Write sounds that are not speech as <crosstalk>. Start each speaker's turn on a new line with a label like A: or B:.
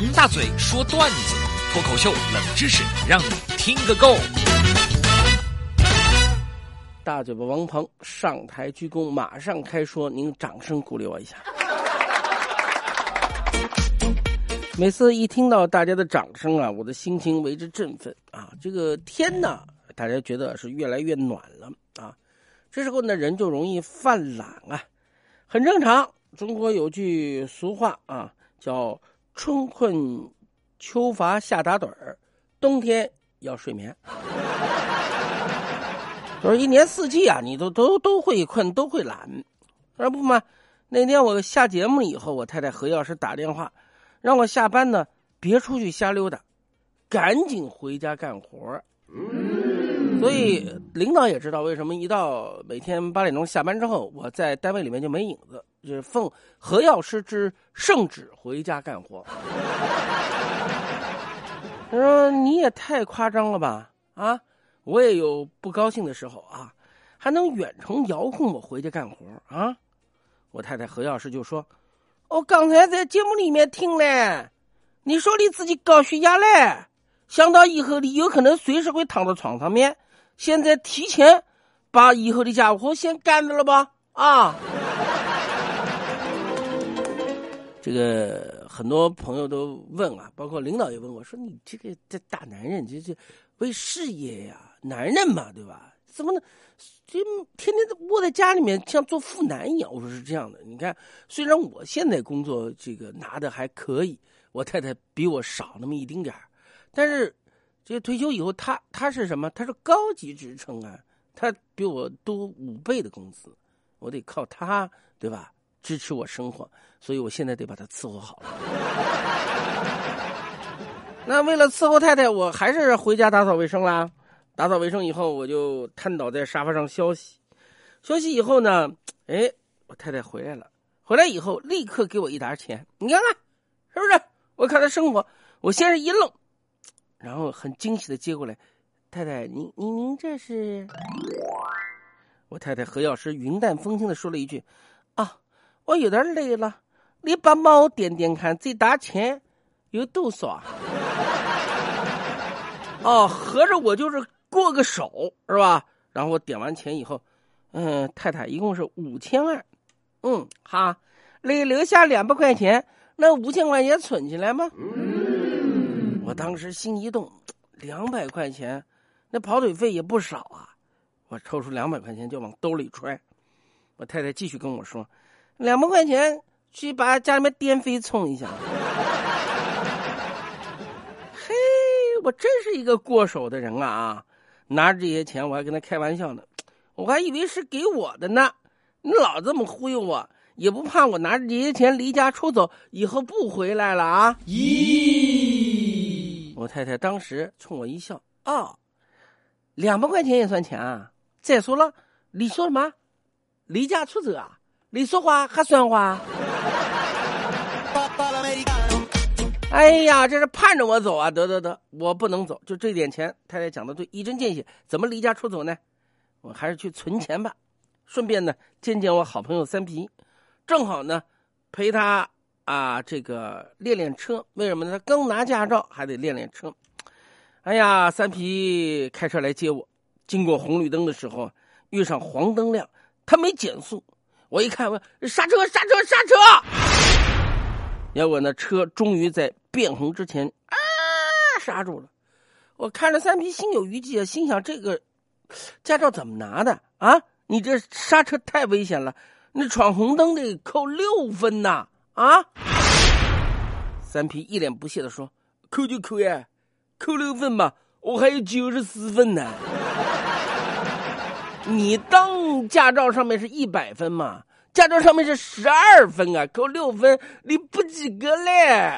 A: 王大嘴说段子，脱口秀冷知识，让你听个够。
B: 大嘴巴王鹏上台鞠躬，马上开说，您掌声鼓励我一下。每次一听到大家的掌声啊，我的心情为之振奋啊！这个天呢，大家觉得是越来越暖了啊。这时候呢，人就容易犯懒啊，很正常。中国有句俗话啊，叫“春困秋乏夏打盹儿，冬天要睡眠”。就是一年四季啊，你都都都会困，都会懒，而不嘛？那天我下节目以后，我太太何药师打电话，让我下班呢别出去瞎溜达，赶紧回家干活。所以领导也知道为什么一到每天八点钟下班之后，我在单位里面就没影子，就是奉何药师之圣旨回家干活。他说：“你也太夸张了吧？啊！”我也有不高兴的时候啊，还能远程遥控我回去干活啊！我太太何药师就说：“我刚才在节目里面听了，你说你自己高血压嘞，想到以后你有可能随时会躺在床上面，现在提前把以后的家务活先干了了吧？啊！”这个很多朋友都问啊，包括领导也问我说：“你这个这大男人，这这为事业呀？”男人嘛，对吧？怎么能这天天窝在家里面像做妇男一样？我说是这样的。你看，虽然我现在工作这个拿的还可以，我太太比我少那么一丁点儿，但是这退休以后，他他是什么？他是高级职称啊，他比我多五倍的工资，我得靠他，对吧？支持我生活，所以我现在得把他伺候好了。<laughs> 那为了伺候太太，我还是回家打扫卫生啦。打扫卫生以后，我就瘫倒在沙发上休息。休息以后呢，哎，我太太回来了。回来以后，立刻给我一沓钱。你看看，是不是？我看她生活，我先是一愣，然后很惊喜的接过来。太太，您您您这是？我太太何药师云淡风轻的说了一句：“啊，我有点累了，你帮帮我点点看，这沓钱有多少？” <laughs> 哦，合着我就是。过个手是吧？然后我点完钱以后，嗯，太太一共是五千二，嗯，好，你留下两百块钱，那五千块钱存起来吗？我当时心一动，两百块钱，那跑腿费也不少啊！我抽出两百块钱就往兜里揣。我太太继续跟我说，两百块钱去把家里面电费充一下。<laughs> 嘿，我真是一个过手的人啊！拿着这些钱，我还跟他开玩笑呢，我还以为是给我的呢。你老这么忽悠我，也不怕我拿着这些钱离家出走，以后不回来了啊？咦！我太太当时冲我一笑，哦，两百块钱也算钱啊？再说了，你说什么？离家出走啊？你说话还算话？哎呀，这是盼着我走啊！得得得，我不能走，就这点钱。太太讲的对，一针见血。怎么离家出走呢？我还是去存钱吧，顺便呢见见我好朋友三皮，正好呢陪他啊这个练练车。为什么呢？他刚拿驾照，还得练练车。哎呀，三皮开车来接我，经过红绿灯的时候遇上黄灯亮，他没减速。我一看，我刹车刹车刹车。结果那车终于在变红之前啊刹住了，我看着三皮心有余悸啊，心想这个驾照怎么拿的啊？你这刹车太危险了，那闯红灯得扣六分呐啊！三皮一脸不屑的说：“扣就扣呀，扣六分嘛，我还有九十四分呢。你当驾照上面是一百分嘛？”驾照上面是十二分啊，扣六分，你不及格嘞。